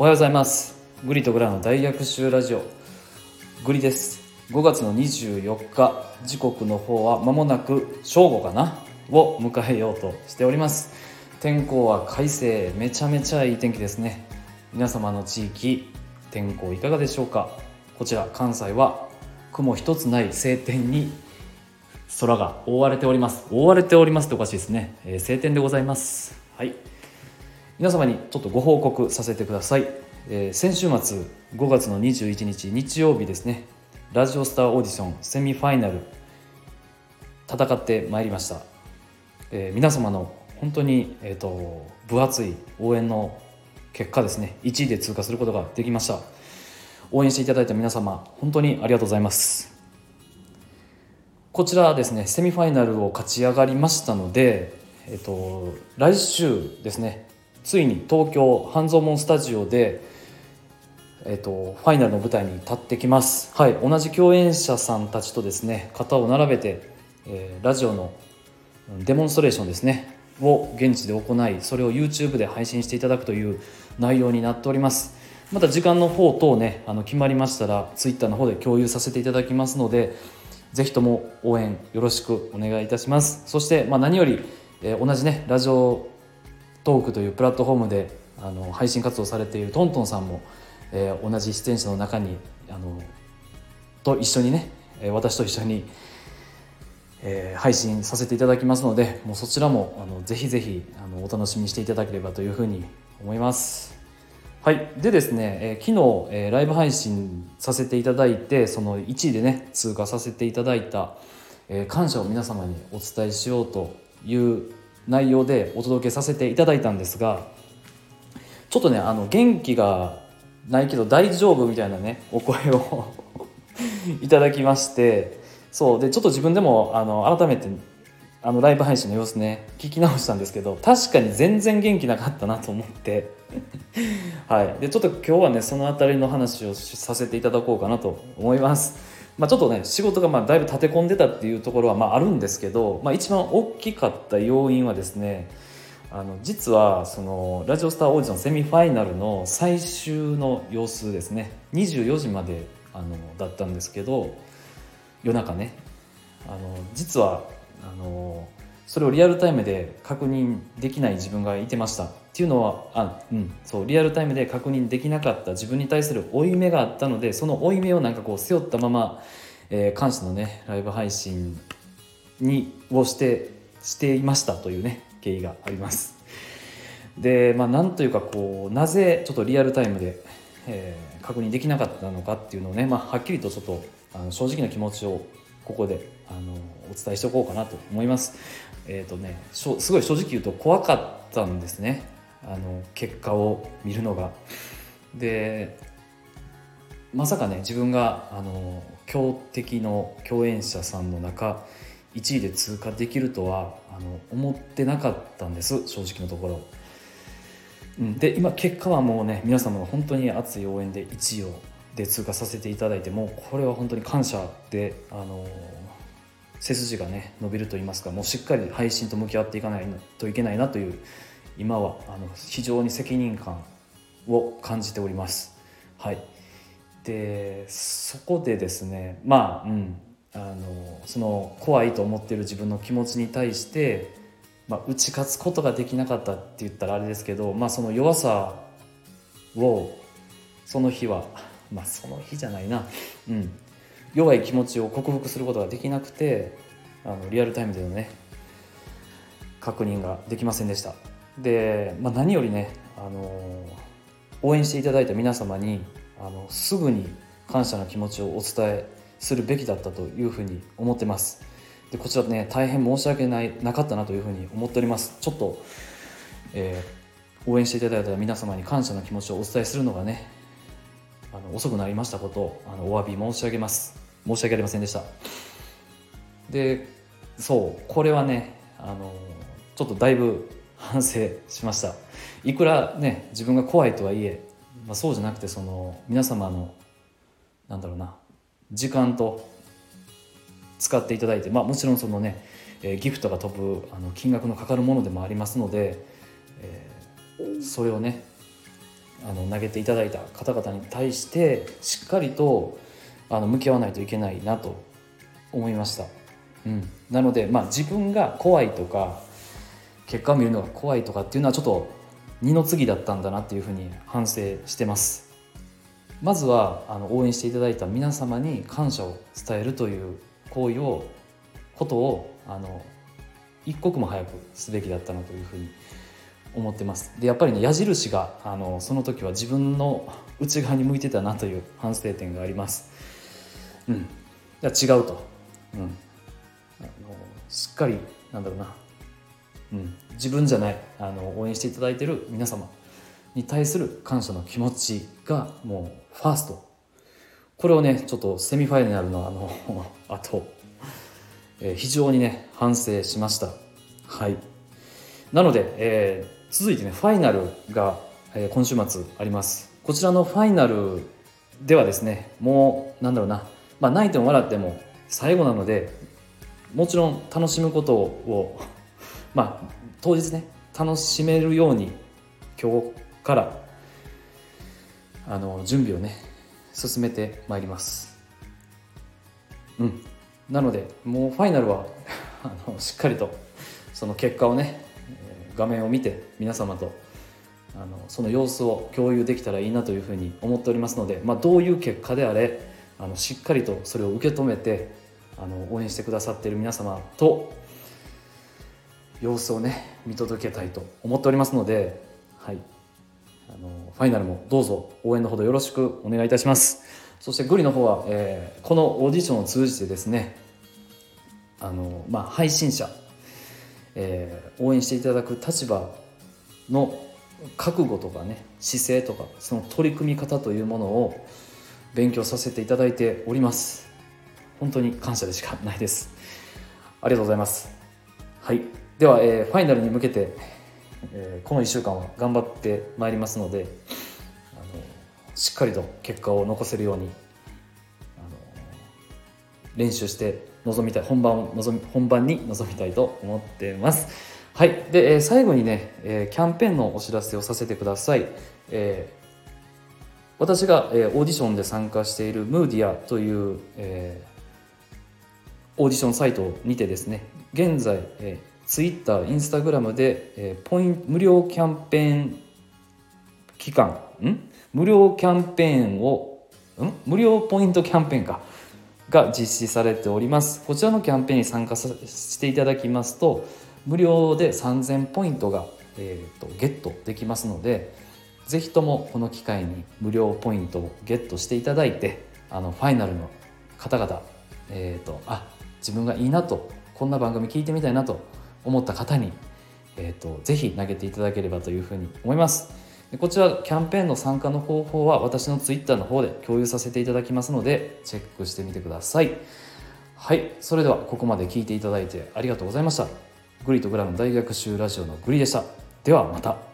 おはようございます。グリとグラの大逆襲ラジオ。グリです。5月の24日時刻の方は間もなく正午かな？を迎えようとしております。天候は快晴めちゃめちゃいい天気ですね。皆様の地域天候いかがでしょうか？こちら関西は雲一つない晴天に空が覆われております。覆われておりますっておかしいですね、えー、晴天でございます。はい。皆様にちょっとご報告させてください、えー、先週末5月の21日日曜日ですね。ラジオスターオーディションセミファイナル戦ってまいりました、えー、皆様の本当に、えーと、分厚い応援の結果ですね。1位で通過することができました。応援していただいた皆様本当にありがとうございます。こちらですねセミファイナルを勝ち上がりましたので、えっと、来週ですねついに東京半蔵門スタジオで、えーと、ファイナルの舞台に立ってきます、はい、同じ共演者さんたちとですね肩を並べて、えー、ラジオのデモンストレーションですねを現地で行いそれを YouTube で配信していただくという内容になっております。また時間の方等ねあの決まりましたら Twitter の方で共有させていただきますのでぜひとも応援よろしくお願いいたします。そして、まあ、何より、えー、同じねラジオトークというプラットフォームであの配信活動されているトントンさんも、えー、同じ出演者の中にあのと一緒にね私と一緒に、えー、配信させていただきますのでもうそちらもあのぜひぜひあのお楽しみにしていただければというふうに思います。はい、でですね、えー、昨日、えー、ライブ配信させていただいてその1位でね通過させていただいた、えー、感謝を皆様にお伝えしようという内容でお届けさせていただいたんですがちょっとねあの元気がないけど大丈夫みたいなねお声をいただきましてそうでちょっと自分でもあの改めてあのライブ配信の様子ね聞き直したんですけど確かに全然元気なかったなと思ってはい。でちょっと今日はねその辺りの話をさせていただこうかなと思います。まあ、ちょっとね仕事がまあだいぶ立て込んでたっていうところはまああるんですけど、まあ、一番大きかった要因はですねあの実はそのラジオスターオーディションセミファイナルの最終の様子ですね。24時まであのだったんですけど夜中ね。あの実はあのそれをリアルタイムで確認できない自分がいてましたっていうのはあ、うん、そうリアルタイムで確認できなかった自分に対する負い目があったのでその負い目をなんかこう背負ったまま、えー、監視のねライブ配信にをしてしていましたというね経緯があります。でまあなんというかこうなぜちょっとリアルタイムで、えー、確認できなかったのかっていうのをね、まあ、はっきりとちょっとあの正直な気持ちをここであのお伝えしておこうかなと思います。えっ、ー、とねすごい正直言うと怖かったんですねあの結果を見るのが。でまさかね自分があの強敵の共演者さんの中1位で通過できるとはあの思ってなかったんです正直なところ。で今結果はもうね皆様の本当に熱い応援で1位をで通過させていただいてもうこれは本当に感謝であの背筋がね伸びると言いますかもうしっかり配信と向き合っていかないといけないなという今はあの非常に責任感を感じております。はい、でそこでですねまあ、うん、あのその怖いと思ってる自分の気持ちに対して、まあ、打ち勝つことができなかったって言ったらあれですけど、まあ、その弱さをその日はまあその日じゃないな、うん、弱い気持ちを克服することができなくてあのリアルタイムでのね確認ができませんでした。で、まあ、何よりねあの応援していただいた皆様にあのすぐに感謝の気持ちをお伝えするべきだったというふうに思ってます。でこちらね大変申し訳ないなかったなというふうに思っております。ちょっと、えー、応援していただいた皆様に感謝の気持ちをお伝えするのがねあの遅くなりましたことをあのお詫び申し上げます。申し訳ありませんでした。でそうこれはねあのちょっとだいぶ反省しました。いくらね自分が怖いとはいえ、まあ、そうじゃなくてその皆様のなんだろうな時間と使っていただいて、まあ、もちろんそのね、え、ギフトが飛ぶあの金額のかかるものでもありますので、えー、それをねあの投げていただいた方々に対してしっかりとあの向き合わないといけないなと思いました、うん、なので、まあ、自分が怖いとか結果を見るのが怖いとかっていうのはちょっと二の次だったんだなっていうふうに反省してます。まずはあの応援していただいた皆様に感謝を伝えるという行為をことをあの一刻も早くすべきだったなというふうに思ってます。でやっぱりね矢印があのその時は自分の内側に向いてたなという反省点があります。うん。じゃ違うと、うん、あのしっかりなんだろうな、うん、自分じゃないあの応援していただいてる皆様に対する感謝の気持ちがもうファースト。これをねちょっとセミファイナルのあの あと、えー、非常にね反省しました。はい。なので、えー、続いてねファイナルが、え、今週末あります。こちらのファイナルではですねもうなんだろうな、まあ、泣いても笑っても最後なのでもちろん楽しむことを まあ当日ね楽しめるように今日からあの準備をね進めてまいります。うん。なのでもうファイナルは あのしっかりとその結果をね画面を見て皆様とあのその様子を共有できたらいいなというふうに思っておりますので、まあ、どういう結果であれあのしっかりとそれを受け止めてあの応援してくださっている皆様と様子をね見届けたいと思っておりますので、はい、あのファイナルもどうぞ応援のほどよろしくお願いいたします。そしてグリの方は、えー、このオーディションを通じてですねあの、まあ、配信者、えー、応援していただく立場の覚悟とかね姿勢とかその取り組み方というものを勉強させていただいております。本当に感謝でしかないです。ありがとうございます。はい。では、えー、ファイナルに向けて、えー、この1週間は頑張ってまいりますのであのしっかりと結果を残せるように練習して臨みたい本番を臨み本番に臨みたいと思ってますはい。で、えー、最後にね、えー、キャンペーンのお知らせをさせてください。えー、私が、えー、オーディションで参加しているムーディアという、えー、オーディションサイトにてですね、現在、えー、Twitter、Instagram で、えー、ポイン無料キャンペーン期間、ん？無料キャンペーンを、ん？無料ポイントキャンペーンか。が実施されております。こちらのキャンペーンに参加させていただきますと、無料で3000ポイントが、えーと、ゲットできますので是非ともこの機会に無料ポイントをゲットしていただいてあのファイナルの方々、えーと、あ自分がいいなとこんな番組聞いてみたいなと思った方に、えーと、是非投げていただければというふうに思います。でこちらキャンペーンの参加の方法は私の Twitter の方で共有させていただきますのでチェックしてみてください。はい、それではここまで聞いていただいてありがとうございました。グリとグラム大学習ラジオのグリでした。ではまた。